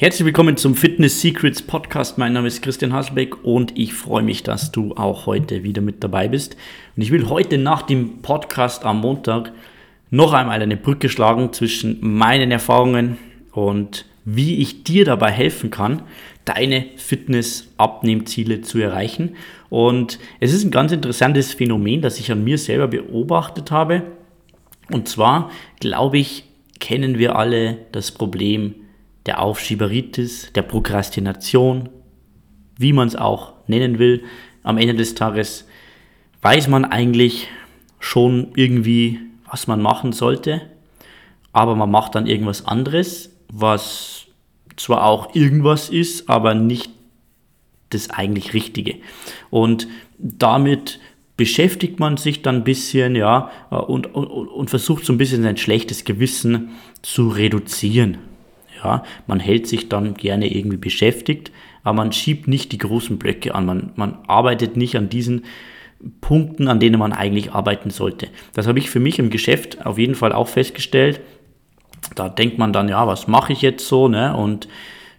Herzlich willkommen zum Fitness Secrets Podcast. Mein Name ist Christian Hasselbeck und ich freue mich, dass du auch heute wieder mit dabei bist. Und ich will heute nach dem Podcast am Montag noch einmal eine Brücke schlagen zwischen meinen Erfahrungen und wie ich dir dabei helfen kann, deine Fitness-Abnehmziele zu erreichen. Und es ist ein ganz interessantes Phänomen, das ich an mir selber beobachtet habe. Und zwar, glaube ich, kennen wir alle das Problem, der Aufschieberitis, der Prokrastination, wie man es auch nennen will. Am Ende des Tages weiß man eigentlich schon irgendwie, was man machen sollte, aber man macht dann irgendwas anderes, was zwar auch irgendwas ist, aber nicht das eigentlich Richtige. Und damit beschäftigt man sich dann ein bisschen, ja, und, und, und versucht so ein bisschen sein schlechtes Gewissen zu reduzieren. Ja, man hält sich dann gerne irgendwie beschäftigt, aber man schiebt nicht die großen Blöcke an. Man, man arbeitet nicht an diesen Punkten, an denen man eigentlich arbeiten sollte. Das habe ich für mich im Geschäft auf jeden Fall auch festgestellt. Da denkt man dann, ja, was mache ich jetzt so? Ne? Und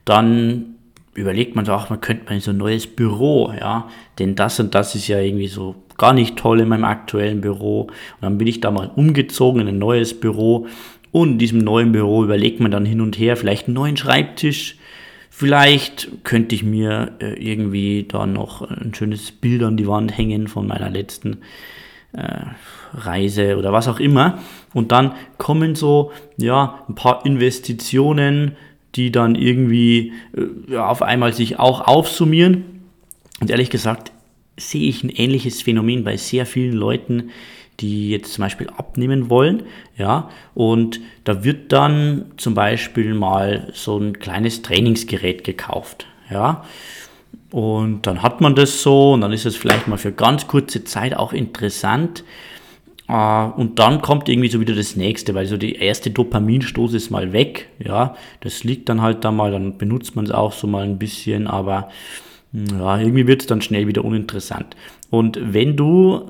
dann überlegt man so, ach, man könnte mal in so ein neues Büro, ja, denn das und das ist ja irgendwie so gar nicht toll in meinem aktuellen Büro. Und dann bin ich da mal umgezogen in ein neues Büro und in diesem neuen Büro überlegt man dann hin und her, vielleicht einen neuen Schreibtisch. Vielleicht könnte ich mir äh, irgendwie da noch ein schönes Bild an die Wand hängen von meiner letzten äh, Reise oder was auch immer. Und dann kommen so, ja, ein paar Investitionen, die dann irgendwie äh, auf einmal sich auch aufsummieren. Und ehrlich gesagt sehe ich ein ähnliches Phänomen bei sehr vielen Leuten, die jetzt zum Beispiel abnehmen wollen, ja, und da wird dann zum Beispiel mal so ein kleines Trainingsgerät gekauft, ja, und dann hat man das so und dann ist es vielleicht mal für ganz kurze Zeit auch interessant. Äh, und dann kommt irgendwie so wieder das nächste, weil so die erste Dopaminstoß ist mal weg. Ja, das liegt dann halt da mal, dann benutzt man es auch so mal ein bisschen, aber ja, irgendwie wird es dann schnell wieder uninteressant. Und wenn du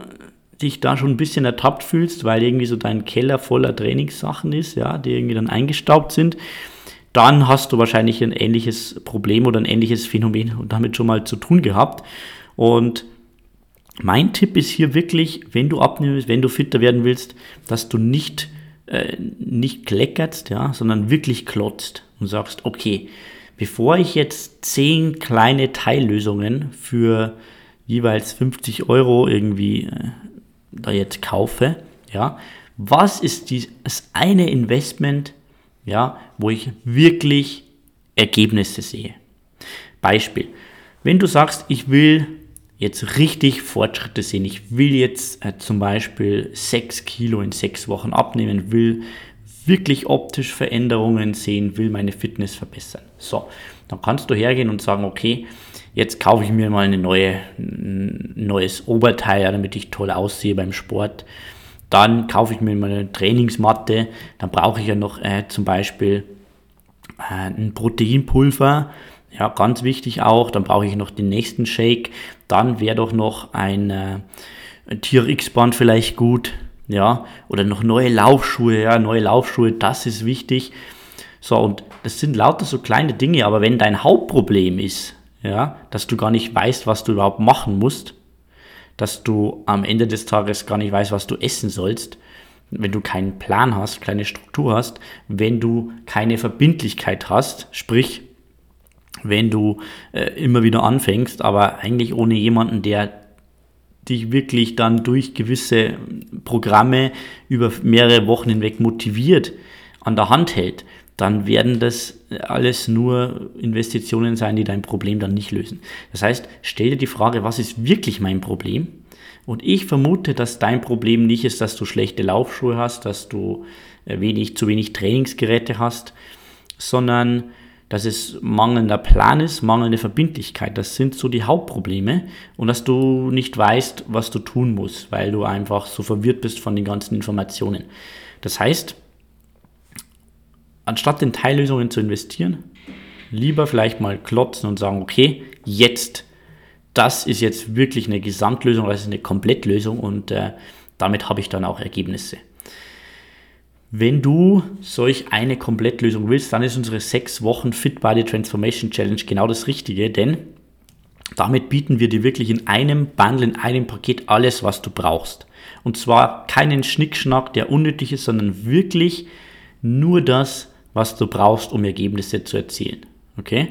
dich da schon ein bisschen ertappt fühlst, weil irgendwie so dein Keller voller Trainingssachen ist, ja, die irgendwie dann eingestaubt sind, dann hast du wahrscheinlich ein ähnliches Problem oder ein ähnliches Phänomen und damit schon mal zu tun gehabt. Und mein Tipp ist hier wirklich, wenn du abnimmst, wenn du fitter werden willst, dass du nicht, äh, nicht kleckerst, ja, sondern wirklich klotzt und sagst, okay, bevor ich jetzt zehn kleine Teillösungen für jeweils 50 Euro irgendwie äh, da jetzt kaufe, ja, was ist das eine Investment, ja, wo ich wirklich Ergebnisse sehe? Beispiel. Wenn du sagst, ich will jetzt richtig Fortschritte sehen, ich will jetzt äh, zum Beispiel 6 Kilo in 6 Wochen abnehmen, will wirklich optisch Veränderungen sehen, will meine Fitness verbessern. So, dann kannst du hergehen und sagen, okay, jetzt kaufe ich mir mal eine neue, ein neues Oberteil, damit ich toll aussehe beim Sport. Dann kaufe ich mir mal eine Trainingsmatte. Dann brauche ich ja noch äh, zum Beispiel äh, ein Proteinpulver. Ja, ganz wichtig auch. Dann brauche ich noch den nächsten Shake. Dann wäre doch noch ein, äh, ein TRX-Band vielleicht gut. Ja, oder noch neue Laufschuhe. Ja, neue Laufschuhe, das ist wichtig. So, und das sind lauter so kleine Dinge, aber wenn dein Hauptproblem ist, ja, dass du gar nicht weißt, was du überhaupt machen musst, dass du am Ende des Tages gar nicht weißt, was du essen sollst, wenn du keinen Plan hast, keine Struktur hast, wenn du keine Verbindlichkeit hast, sprich, wenn du äh, immer wieder anfängst, aber eigentlich ohne jemanden, der dich wirklich dann durch gewisse Programme über mehrere Wochen hinweg motiviert, an der Hand hält, dann werden das alles nur Investitionen sein, die dein Problem dann nicht lösen. Das heißt, stell dir die Frage, was ist wirklich mein Problem? Und ich vermute, dass dein Problem nicht ist, dass du schlechte Laufschuhe hast, dass du äh, wenig, zu wenig Trainingsgeräte hast, sondern dass es mangelnder Plan ist, mangelnde Verbindlichkeit. Das sind so die Hauptprobleme und dass du nicht weißt, was du tun musst, weil du einfach so verwirrt bist von den ganzen Informationen. Das heißt, anstatt in Teillösungen zu investieren, lieber vielleicht mal klotzen und sagen, okay, jetzt, das ist jetzt wirklich eine Gesamtlösung, das ist eine Komplettlösung und äh, damit habe ich dann auch Ergebnisse. Wenn du solch eine Komplettlösung willst, dann ist unsere 6 Wochen Fit Body Transformation Challenge genau das Richtige, denn damit bieten wir dir wirklich in einem Bundle, in einem Paket alles, was du brauchst. Und zwar keinen Schnickschnack, der unnötig ist, sondern wirklich nur das, was du brauchst, um Ergebnisse zu erzielen. Okay?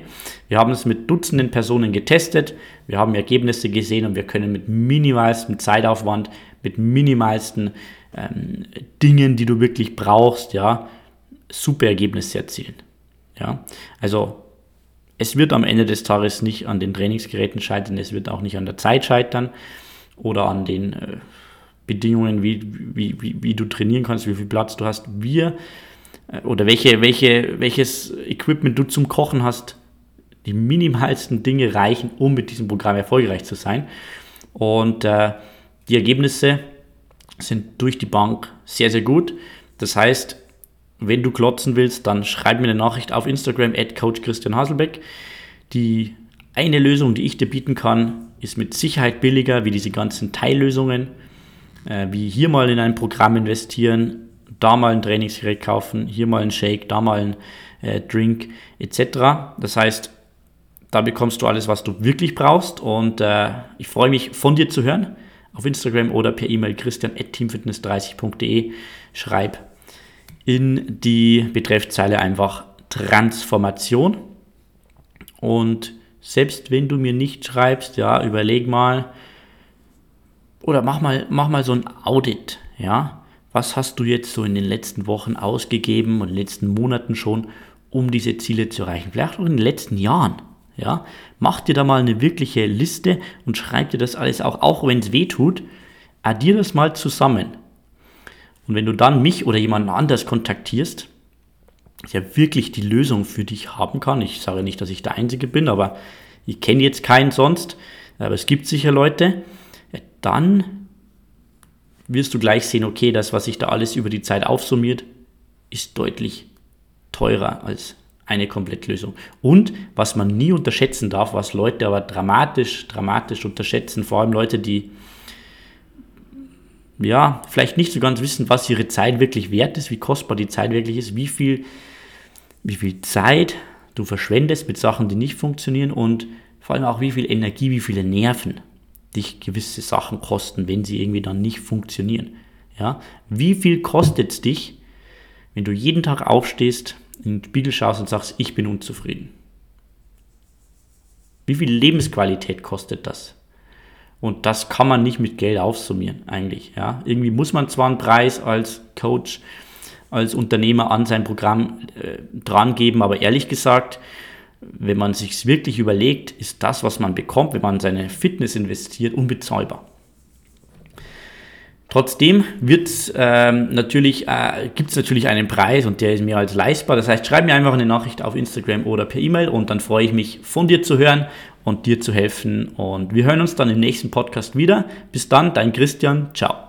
Wir haben es mit Dutzenden Personen getestet, wir haben Ergebnisse gesehen und wir können mit minimalstem Zeitaufwand, mit minimalsten ähm, Dingen, die du wirklich brauchst, ja, super Ergebnisse erzielen. Ja? Also es wird am Ende des Tages nicht an den Trainingsgeräten scheitern, es wird auch nicht an der Zeit scheitern oder an den äh, Bedingungen, wie, wie, wie, wie, du trainieren kannst, wie viel Platz du hast. Wir oder welche, welche, welches Equipment du zum Kochen hast, die minimalsten Dinge reichen, um mit diesem Programm erfolgreich zu sein. Und äh, die Ergebnisse sind durch die Bank sehr, sehr gut. Das heißt, wenn du klotzen willst, dann schreib mir eine Nachricht auf Instagram at Coach Christian Haselbeck. Die eine Lösung, die ich dir bieten kann, ist mit Sicherheit billiger wie diese ganzen Teillösungen, äh, wie hier mal in ein Programm investieren, da mal ein Trainingsgerät kaufen, hier mal ein Shake, da mal ein äh, Drink etc. Das heißt, da bekommst du alles, was du wirklich brauchst und äh, ich freue mich von dir zu hören auf Instagram oder per E-Mail christian.teamfitness30.de. Schreib in die Betreffzeile einfach Transformation und selbst wenn du mir nicht schreibst, ja, überleg mal oder mach mal, mach mal so ein Audit, ja was hast du jetzt so in den letzten Wochen ausgegeben und in den letzten Monaten schon, um diese Ziele zu erreichen? Vielleicht auch in den letzten Jahren. Ja? Mach dir da mal eine wirkliche Liste und schreib dir das alles auch, auch wenn es weh tut, addier das mal zusammen. Und wenn du dann mich oder jemanden anders kontaktierst, der wirklich die Lösung für dich haben kann, ich sage nicht, dass ich der Einzige bin, aber ich kenne jetzt keinen sonst, aber es gibt sicher Leute, dann wirst du gleich sehen, okay, das, was sich da alles über die Zeit aufsummiert, ist deutlich teurer als eine Komplettlösung. Und was man nie unterschätzen darf, was Leute aber dramatisch, dramatisch unterschätzen, vor allem Leute, die ja, vielleicht nicht so ganz wissen, was ihre Zeit wirklich wert ist, wie kostbar die Zeit wirklich ist, wie viel, wie viel Zeit du verschwendest mit Sachen, die nicht funktionieren und vor allem auch wie viel Energie, wie viele Nerven dich gewisse Sachen kosten, wenn sie irgendwie dann nicht funktionieren. Ja? Wie viel kostet es dich, wenn du jeden Tag aufstehst, in den Spiegel schaust und sagst, ich bin unzufrieden? Wie viel Lebensqualität kostet das? Und das kann man nicht mit Geld aufsummieren, eigentlich. Ja? Irgendwie muss man zwar einen Preis als Coach, als Unternehmer an sein Programm äh, dran geben, aber ehrlich gesagt, wenn man sich wirklich überlegt, ist das, was man bekommt, wenn man seine Fitness investiert, unbezahlbar. Trotzdem ähm, äh, gibt es natürlich einen Preis und der ist mehr als leistbar. Das heißt, schreib mir einfach eine Nachricht auf Instagram oder per E-Mail und dann freue ich mich von dir zu hören und dir zu helfen. Und wir hören uns dann im nächsten Podcast wieder. Bis dann, dein Christian. Ciao.